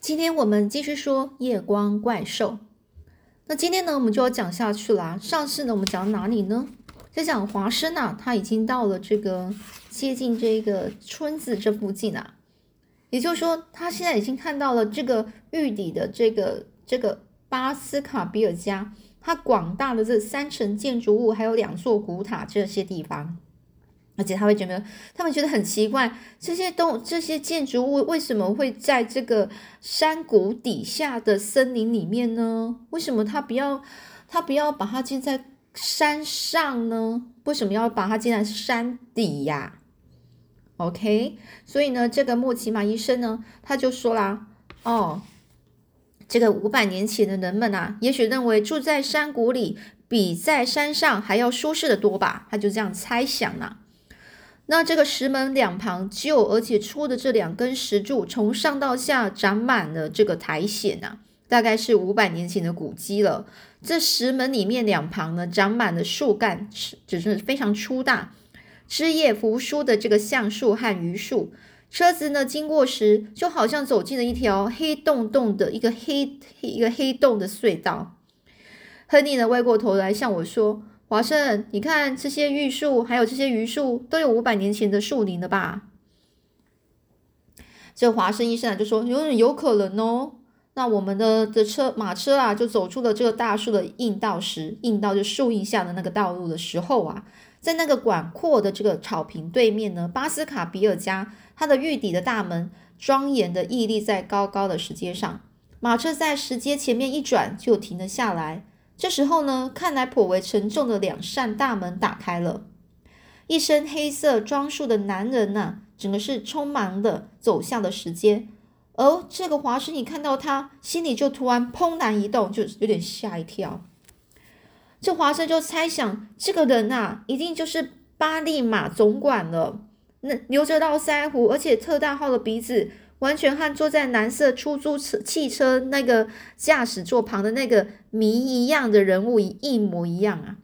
今天我们继续说夜光怪兽。那今天呢，我们就要讲下去啦。上次呢，我们讲哪里呢？在讲华生啊，他已经到了这个接近这个村子这附近啊。也就是说，他现在已经看到了这个玉底的这个这个巴斯卡比尔家，它广大的这三层建筑物，还有两座古塔这些地方。而且他会觉得，他们觉得很奇怪，这些东这些建筑物为什么会在这个山谷底下的森林里面呢？为什么他不要他不要把它建在山上呢？为什么要把它建在山底呀？OK，所以呢，这个莫奇马医生呢，他就说啦，哦，这个五百年前的人们啊，也许认为住在山谷里比在山上还要舒适的多吧？他就这样猜想呢。那这个石门两旁旧而且粗的这两根石柱，从上到下长满了这个苔藓呐，大概是五百年前的古迹了。这石门里面两旁呢，长满了树干，是只是非常粗大、枝叶扶疏的这个橡树和榆树。车子呢经过时，就好像走进了一条黑洞洞的一个黑一个黑洞的隧道。亨利呢歪过头来向我说。华生，你看这些玉树，还有这些榆树，都有五百年前的树龄了吧？这华生医生啊就说有有可能哦。那我们的的车马车啊，就走出了这个大树的硬道时，硬道就树荫下的那个道路的时候啊，在那个广阔的这个草坪对面呢，巴斯卡比尔家它的玉底的大门庄严的屹立在高高的石阶上，马车在石阶前面一转就停了下来。这时候呢，看来颇为沉重的两扇大门打开了，一身黑色装束的男人呐，整个是匆忙的走向了石阶。而这个华生，你看到他，心里就突然怦然一动，就有点吓一跳。这华生就猜想，这个人呐，一定就是巴利马总管了。那留着络腮胡，而且特大号的鼻子。完全和坐在蓝色出租车汽车那个驾驶座旁的那个谜一样的人物一模一样啊！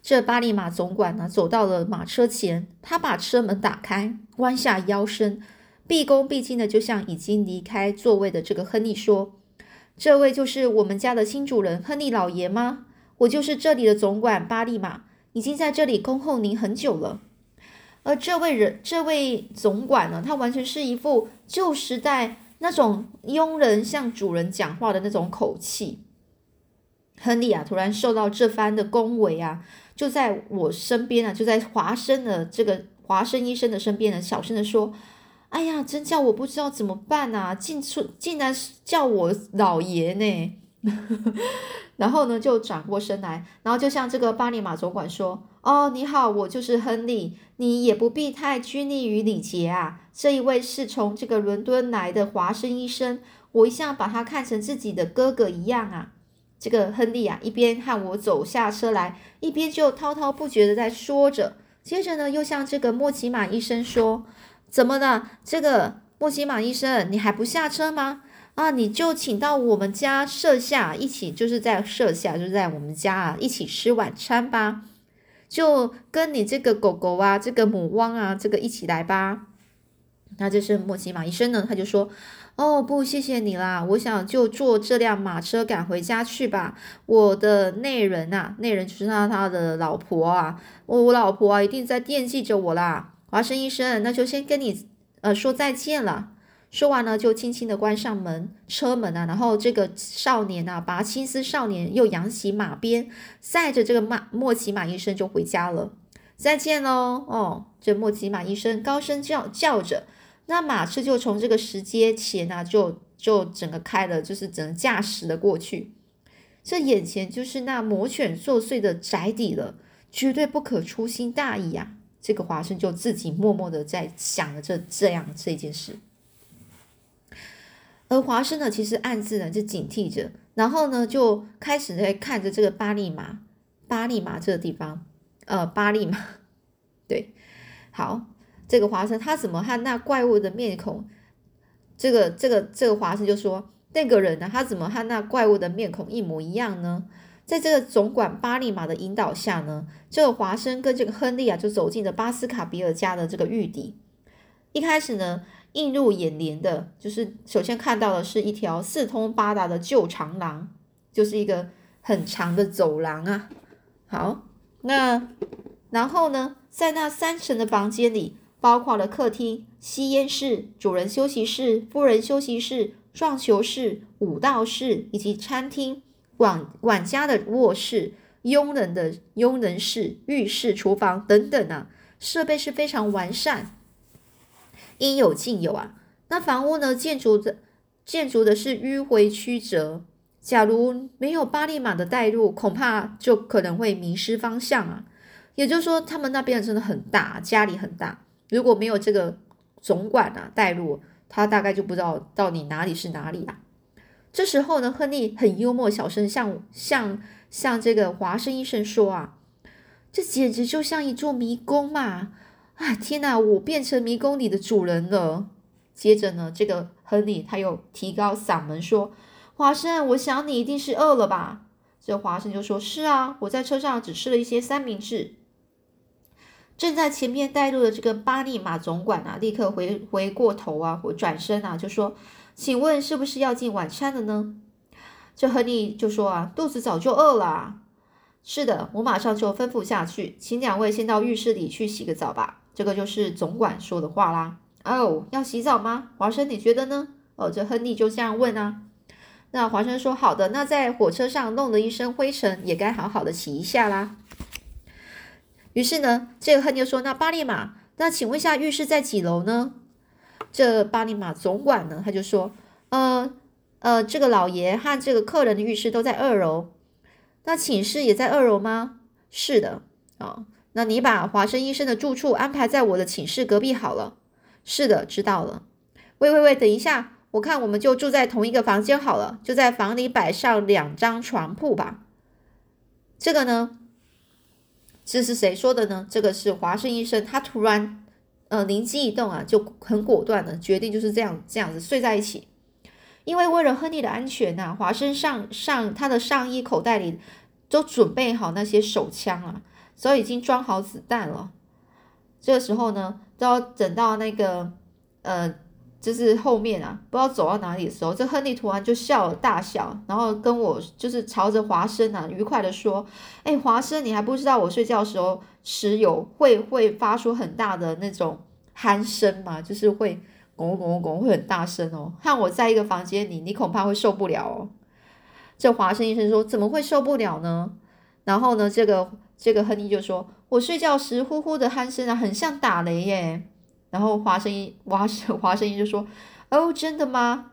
这巴利马总管呢，走到了马车前，他把车门打开，弯下腰身，毕恭毕敬的，就像已经离开座位的这个亨利说：“这位就是我们家的新主人亨利老爷吗？我就是这里的总管巴利马，已经在这里恭候您很久了。”而这位人，这位总管呢，他完全是一副旧时代那种佣人向主人讲话的那种口气。亨利啊，突然受到这番的恭维啊，就在我身边啊，就在华生的这个华生医生的身边呢，小声的说：“哎呀，真叫我不知道怎么办啊！竟出竟然叫我老爷呢。” 然后呢，就转过身来，然后就向这个巴尼马总管说。哦，你好，我就是亨利。你也不必太拘泥于礼节啊。这一位是从这个伦敦来的华生医生，我一向把他看成自己的哥哥一样啊。这个亨利啊，一边和我走下车来，一边就滔滔不绝的在说着。接着呢，又向这个莫奇马医生说：“怎么了？这个莫奇马医生，你还不下车吗？啊，你就请到我们家舍下，一起就是在舍下，就是在我们家啊，一起吃晚餐吧。”就跟你这个狗狗啊，这个母汪啊，这个一起来吧。那这是莫奇马医生呢，他就说：“哦，不，谢谢你啦，我想就坐这辆马车赶回家去吧。我的内人呐，内人就是他他的老婆啊，我我老婆啊，一定在惦记着我啦。华生医生，那就先跟你呃说再见了。”说完呢，就轻轻的关上门车门啊，然后这个少年啊，拔青丝少年又扬起马鞭，载着这个马莫奇马医生就回家了。再见喽！哦，这莫奇马医生高声叫叫着，那马车就从这个石阶前啊，就就整个开了，就是整个驾驶了过去。这眼前就是那魔犬作祟的宅邸了，绝对不可粗心大意啊！这个华生就自己默默的在想着这这样这件事。而华生呢，其实暗自呢就警惕着，然后呢就开始在看着这个巴利马，巴利马这个地方，呃，巴利马，对，好，这个华生他怎么和那怪物的面孔，这个这个这个华生就说，那个人呢，他怎么和那怪物的面孔一模一样呢？在这个总管巴利马的引导下呢，这个华生跟这个亨利啊，就走进了巴斯卡比尔家的这个御邸。一开始呢。映入眼帘的，就是首先看到的是一条四通八达的旧长廊，就是一个很长的走廊啊。好，那然后呢，在那三层的房间里，包括了客厅、吸烟室、主人休息室、夫人休息室、撞球室、舞道室以及餐厅、管管家的卧室、佣人的佣人室、浴室、厨房等等啊，设备是非常完善。应有尽有啊！那房屋呢？建筑的建筑的是迂回曲折。假如没有巴利马的带路，恐怕就可能会迷失方向啊。也就是说，他们那边真的很大，家里很大。如果没有这个总管啊带路，他大概就不知道到底哪里是哪里啊。这时候呢，亨利很幽默，小声向向向这个华生医生说啊：“这简直就像一座迷宫嘛！”啊天哪！我变成迷宫里的主人了。接着呢，这个亨利他又提高嗓门说：“华生，我想你一定是饿了吧？”这华生就说：“是啊，我在车上只吃了一些三明治。”正在前面带路的这个巴利马总管啊，立刻回回过头啊，或转身啊，就说：“请问是不是要进晚餐了呢？”这亨利就说：“啊，肚子早就饿了。”是的，我马上就吩咐下去，请两位先到浴室里去洗个澡吧。这个就是总管说的话啦。哦，要洗澡吗？华生，你觉得呢？哦，这亨利就这样问啊。那华生说：“好的。”那在火车上弄了一身灰尘，也该好好的洗一下啦。于是呢，这个亨利说：“那巴利马，那请问一下，浴室在几楼呢？”这巴利马总管呢，他就说：“呃呃，这个老爷和这个客人的浴室都在二楼。那寝室也在二楼吗？”“是的。”啊。那你把华生医生的住处安排在我的寝室隔壁好了。是的，知道了。喂喂喂，等一下，我看我们就住在同一个房间好了，就在房里摆上两张床铺吧。这个呢，这是谁说的呢？这个是华生医生，他突然呃灵机一动啊，就很果断的决定就是这样这样子睡在一起。因为为了亨利的安全呐，华生上上他的上衣口袋里都准备好那些手枪啊。所以已经装好子弹了。这个时候呢，都要等到那个呃，就是后面啊，不知道走到哪里的时候，这亨利突然就笑了大笑，然后跟我就是朝着华生啊，愉快的说：“哎，华生，你还不知道我睡觉的时候时有会会发出很大的那种鼾声嘛？就是会拱拱拱，会很大声哦。和我在一个房间里，你恐怕会受不了哦。”这华生医生说：“怎么会受不了呢？”然后呢，这个。这个亨利就说：“我睡觉时呼呼的鼾声啊，很像打雷耶。”然后华生一华 华生一就说：“哦，真的吗？”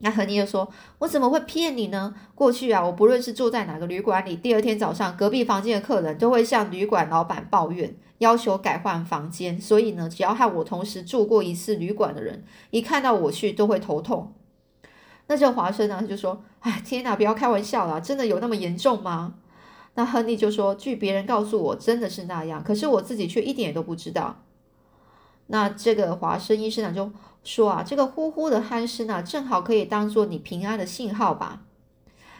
那亨利就说：“我怎么会骗你呢？过去啊，我不论是住在哪个旅馆里，第二天早上隔壁房间的客人都会向旅馆老板抱怨，要求改换房间。所以呢，只要和我同时住过一次旅馆的人，一看到我去都会头痛。”那这华生呢就说：“哎，天哪，不要开玩笑了，真的有那么严重吗？”那亨利就说：“据别人告诉我，真的是那样，可是我自己却一点都不知道。”那这个华生医生呢就说：“啊，这个呼呼的鼾声啊，正好可以当做你平安的信号吧。”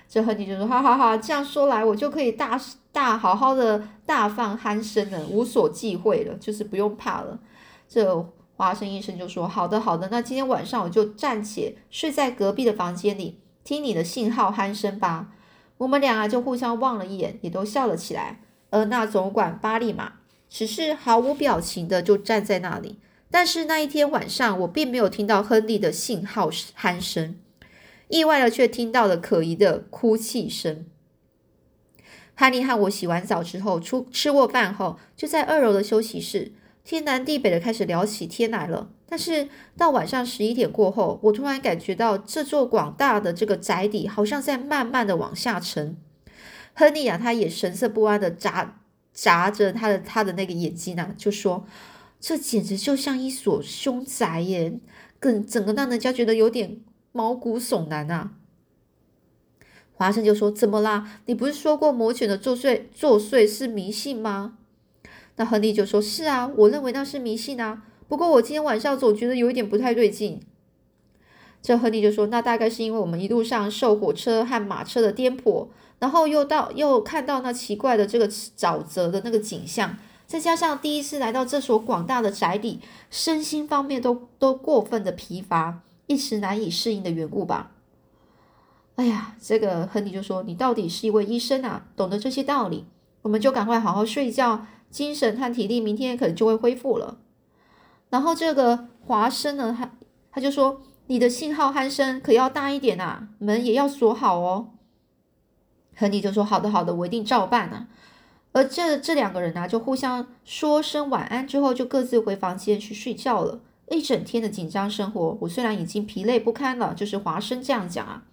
这亨利就说：“哈哈哈，这样说来，我就可以大大好好的大放鼾声了，无所忌讳了，就是不用怕了。”这华生医生就说：“好的，好的，那今天晚上我就暂且睡在隔壁的房间里，听你的信号鼾声吧。”我们俩啊就互相望了一眼，也都笑了起来。而那总管巴利马只是毫无表情的就站在那里。但是那一天晚上，我并没有听到亨利的信号鼾声，意外的却听到了可疑的哭泣声。哈利和我洗完澡之后，出吃过饭后，就在二楼的休息室，天南地北的开始聊起天来了。但是到晚上十一点过后，我突然感觉到这座广大的这个宅邸好像在慢慢的往下沉。亨利啊，他也神色不安的眨眨着他的他的那个眼睛呢，就说：“这简直就像一所凶宅耶，更整个让人家觉得有点毛骨悚然啊。”华生就说：“怎么啦？你不是说过魔犬的作祟作祟是迷信吗？”那亨利就说：“是啊，我认为那是迷信啊。”不过我今天晚上总觉得有一点不太对劲。这亨利就说：“那大概是因为我们一路上受火车和马车的颠簸，然后又到又看到那奇怪的这个沼泽的那个景象，再加上第一次来到这所广大的宅邸，身心方面都都过分的疲乏，一时难以适应的缘故吧。哎呀，这个亨利就说：“你到底是一位医生啊，懂得这些道理，我们就赶快好好睡觉，精神和体力明天可能就会恢复了。”然后这个华生呢，他他就说：“你的信号鼾声可要大一点啊，门也要锁好哦。”亨利就说：“好的，好的，我一定照办啊。”而这这两个人呢，就互相说声晚安之后，就各自回房间去睡觉了。一整天的紧张生活，我虽然已经疲累不堪了，就是华生这样讲啊。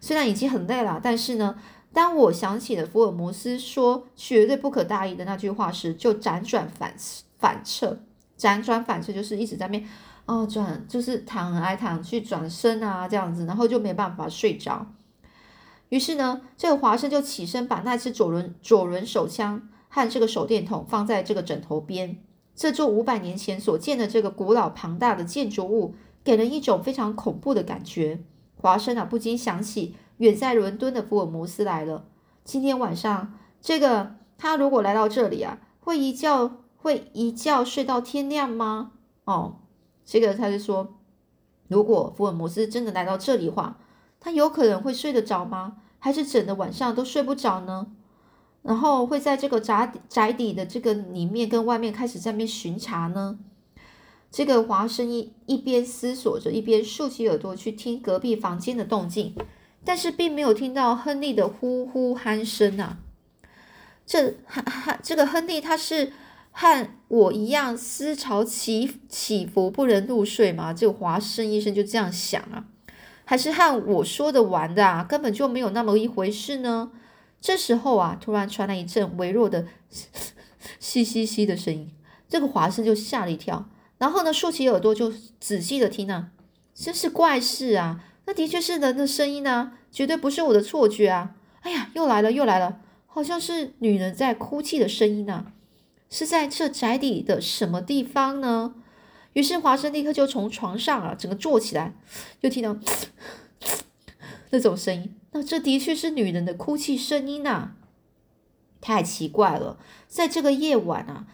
虽然已经很累了，但是呢，当我想起了福尔摩斯说绝对不可大意的那句话时，就辗转反反侧，辗转反侧就是一直在面哦转，就是躺来躺去转身啊这样子，然后就没办法睡着。于是呢，这个华生就起身把那支左轮左轮手枪和这个手电筒放在这个枕头边。这座五百年前所建的这个古老庞大的建筑物，给人一种非常恐怖的感觉。华生啊，不禁想起远在伦敦的福尔摩斯来了。今天晚上，这个他如果来到这里啊，会一觉会一觉睡到天亮吗？哦，这个他就说，如果福尔摩斯真的来到这里的话，他有可能会睡得着吗？还是整个晚上都睡不着呢？然后会在这个宅宅邸的这个里面跟外面开始在那边巡查呢？这个华生一一边思索着，一边竖起耳朵去听隔壁房间的动静，但是并没有听到亨利的呼呼鼾声啊。这哈哈，这个亨利他是和我一样思潮起起伏不能入睡吗？这个华生医生就这样想啊，还是和我说的玩的啊？根本就没有那么一回事呢？这时候啊，突然传来一阵微弱的嘻嘻嘻的声音，这个华生就吓了一跳。然后呢，竖起耳朵就仔细的听啊，真是怪事啊！那的确是人的声音啊，绝对不是我的错觉啊！哎呀，又来了，又来了，好像是女人在哭泣的声音啊！是在这宅邸的什么地方呢？于是华生立刻就从床上啊，整个坐起来，又听到那种声音，那这的确是女人的哭泣声音呐！太奇怪了，在这个夜晚啊。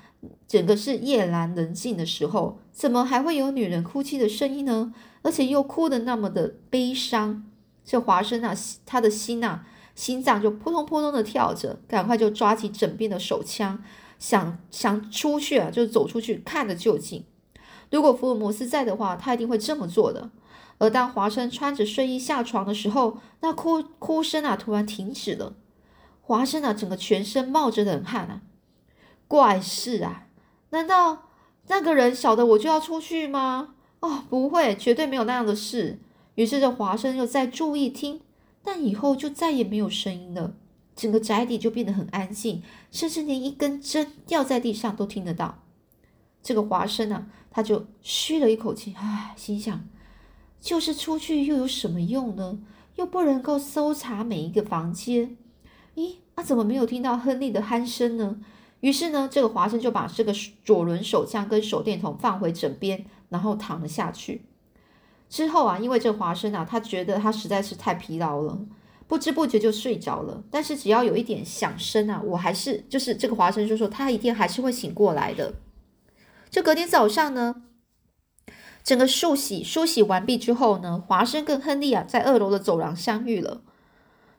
整个是夜阑人静的时候，怎么还会有女人哭泣的声音呢？而且又哭得那么的悲伤。这华生啊，他的心呐，心脏就扑通扑通的跳着，赶快就抓起枕边的手枪，想想出去啊，就走出去看个究竟。如果福尔摩斯在的话，他一定会这么做的。而当华生穿着睡衣下床的时候，那哭哭声啊，突然停止了。华生啊，整个全身冒着冷汗啊。怪事啊！难道那个人晓得我就要出去吗？哦，不会，绝对没有那样的事。于是这华生又再注意听，但以后就再也没有声音了。整个宅邸就变得很安静，甚至连一根针掉在地上都听得到。这个华生啊，他就吁了一口气，唉，心想：就是出去又有什么用呢？又不能够搜查每一个房间。咦，那怎么没有听到亨利的鼾声呢？于是呢，这个华生就把这个左轮手枪跟手电筒放回枕边，然后躺了下去。之后啊，因为这华生啊，他觉得他实在是太疲劳了，不知不觉就睡着了。但是只要有一点响声啊，我还是就是这个华生就说他一定还是会醒过来的。就隔天早上呢，整个漱洗梳洗完毕之后呢，华生跟亨利啊在二楼的走廊相遇了。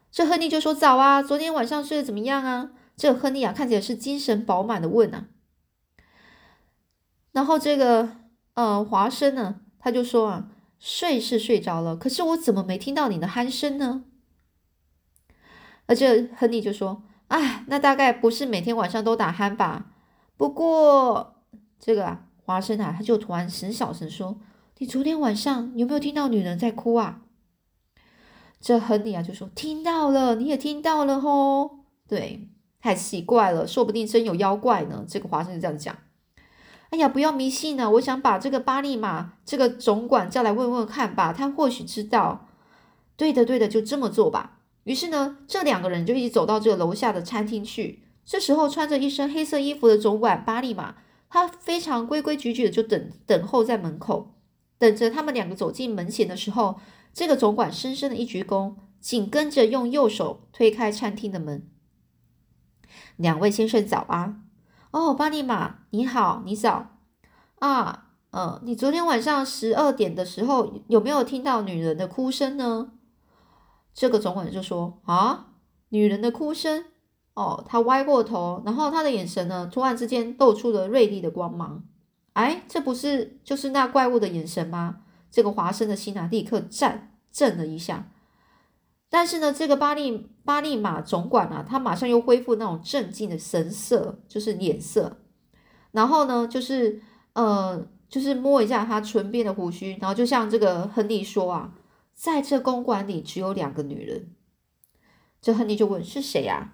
这亨利就说：“早啊，昨天晚上睡得怎么样啊？”这亨利啊，看起来是精神饱满的问啊，然后这个呃华生呢，他就说啊，睡是睡着了，可是我怎么没听到你的鼾声呢？而这亨利就说，哎，那大概不是每天晚上都打鼾吧？不过这个啊，华生啊，他就突然很小声说，你昨天晚上有没有听到女人在哭啊？这亨利啊就说，听到了，你也听到了吼，对。太奇怪了，说不定真有妖怪呢。这个华生就这样讲。哎呀，不要迷信呢！我想把这个巴利马这个总管叫来问问看吧，他或许知道。对的，对的，就这么做吧。于是呢，这两个人就一起走到这个楼下的餐厅去。这时候，穿着一身黑色衣服的总管巴利马，他非常规规矩矩的就等等候在门口，等着他们两个走进门前的时候，这个总管深深的一鞠躬，紧跟着用右手推开餐厅的门。两位先生早啊！哦，巴尼马，你好，你早啊，嗯，你昨天晚上十二点的时候有没有听到女人的哭声呢？这个总管就说啊，女人的哭声。哦，他歪过头，然后他的眼神呢，突然之间露出了锐利的光芒。哎，这不是就是那怪物的眼神吗？这个华生的心啊，立刻战震了一下。但是呢，这个巴利巴利马总管啊，他马上又恢复那种镇静的神色，就是脸色。然后呢，就是呃，就是摸一下他唇边的胡须，然后就像这个亨利说啊，在这公馆里只有两个女人。这亨利就问是谁呀？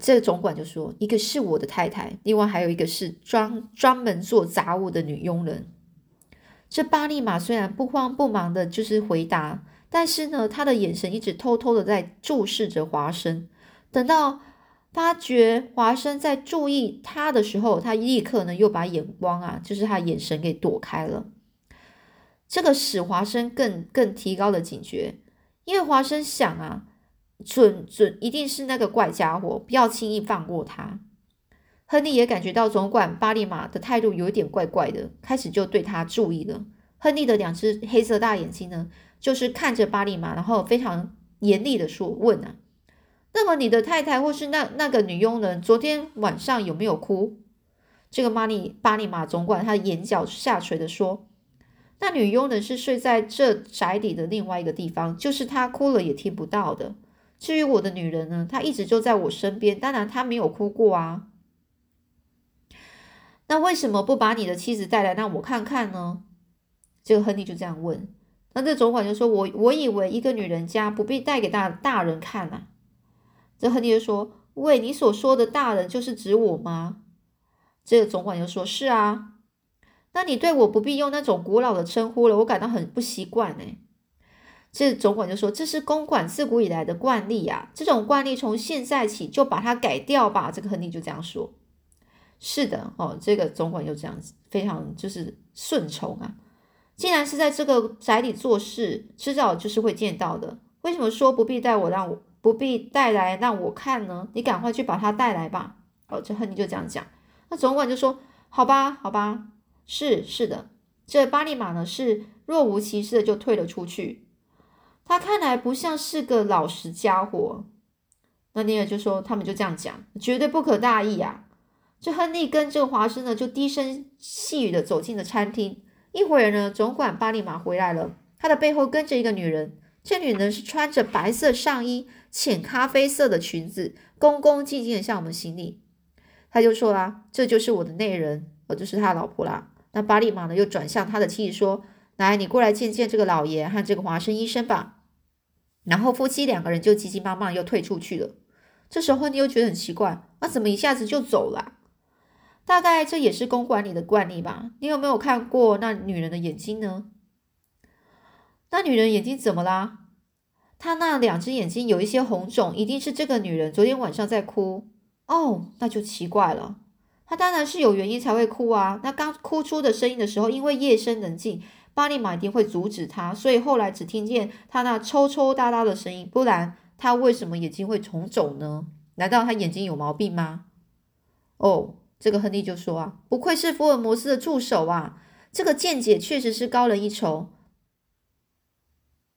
这个总管就说：“一个是我的太太，另外还有一个是专专门做杂物的女佣人。”这巴利马虽然不慌不忙的，就是回答，但是呢，他的眼神一直偷偷的在注视着华生。等到发觉华生在注意他的时候，他立刻呢又把眼光啊，就是他眼神给躲开了。这个使华生更更提高了警觉，因为华生想啊。准准一定是那个怪家伙，不要轻易放过他。亨利也感觉到总管巴利马的态度有一点怪怪的，开始就对他注意了。亨利的两只黑色大眼睛呢，就是看着巴利马，然后非常严厉的说：“问啊，那么你的太太或是那那个女佣人昨天晚上有没有哭？”这个巴利巴利马总管他眼角下垂的说：“那女佣人是睡在这宅里的另外一个地方，就是她哭了也听不到的。”至于我的女人呢，她一直就在我身边，当然她没有哭过啊。那为什么不把你的妻子带来让我看看呢？这个亨利就这样问。那这总管就说：“我我以为一个女人家不必带给大大人看呐。”这亨利就说：“喂，你所说的大人就是指我吗？”这个总管就说：“是啊。”那你对我不必用那种古老的称呼了，我感到很不习惯呢。这总管就说：“这是公馆自古以来的惯例啊，这种惯例从现在起就把它改掉吧。”这个亨利就这样说：“是的，哦，这个总管又这样子，非常就是顺从啊。既然是在这个宅里做事，迟早就是会见到的。为什么说不必带我让我不必带来让我看呢？你赶快去把他带来吧。”哦，这亨利就这样讲。那总管就说：“好吧，好吧，是是的。”这巴利马呢是若无其事的就退了出去。他看来不像是个老实家伙，那尼尔就说：“他们就这样讲，绝对不可大意啊！”这亨利跟这个华生呢，就低声细语的走进了餐厅。一会儿呢，总管巴利马回来了，他的背后跟着一个女人。这女人是穿着白色上衣、浅咖啡色的裙子，恭恭敬敬的向我们行礼。他就说啦：“这就是我的内人，我就是他老婆啦。”那巴利马呢，又转向他的妻子说：“来，你过来见见这个老爷和这个华生医生吧。”然后夫妻两个人就急急忙忙又退出去了。这时候你又觉得很奇怪，啊，怎么一下子就走了？大概这也是公馆里的惯例吧。你有没有看过那女人的眼睛呢？那女人眼睛怎么啦？她那两只眼睛有一些红肿，一定是这个女人昨天晚上在哭。哦，那就奇怪了。她当然是有原因才会哭啊。那刚哭出的声音的时候，因为夜深人静。巴利马一定会阻止她，所以后来只听见她那抽抽搭搭的声音。不然她为什么眼睛会重肿呢？难道她眼睛有毛病吗？哦，这个亨利就说啊，不愧是福尔摩斯的助手啊，这个见解确实是高人一筹。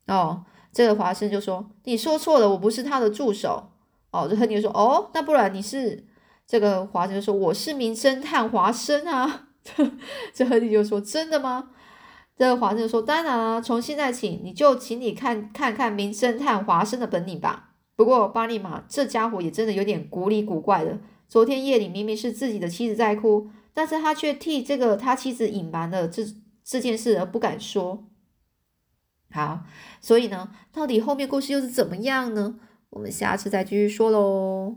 哦，这个华生就说，你说错了，我不是他的助手。哦，这亨利就说，哦，那不然你是？这个华生就说，我是名侦探华生啊。这亨利就说，真的吗？这个华生就说：“当然了，从现在起，你就请你看看看名侦探华生的本领吧。不过巴利马这家伙也真的有点古里古怪的。昨天夜里明明是自己的妻子在哭，但是他却替这个他妻子隐瞒了这这件事而不敢说。好，所以呢，到底后面故事又是怎么样呢？我们下次再继续说喽。”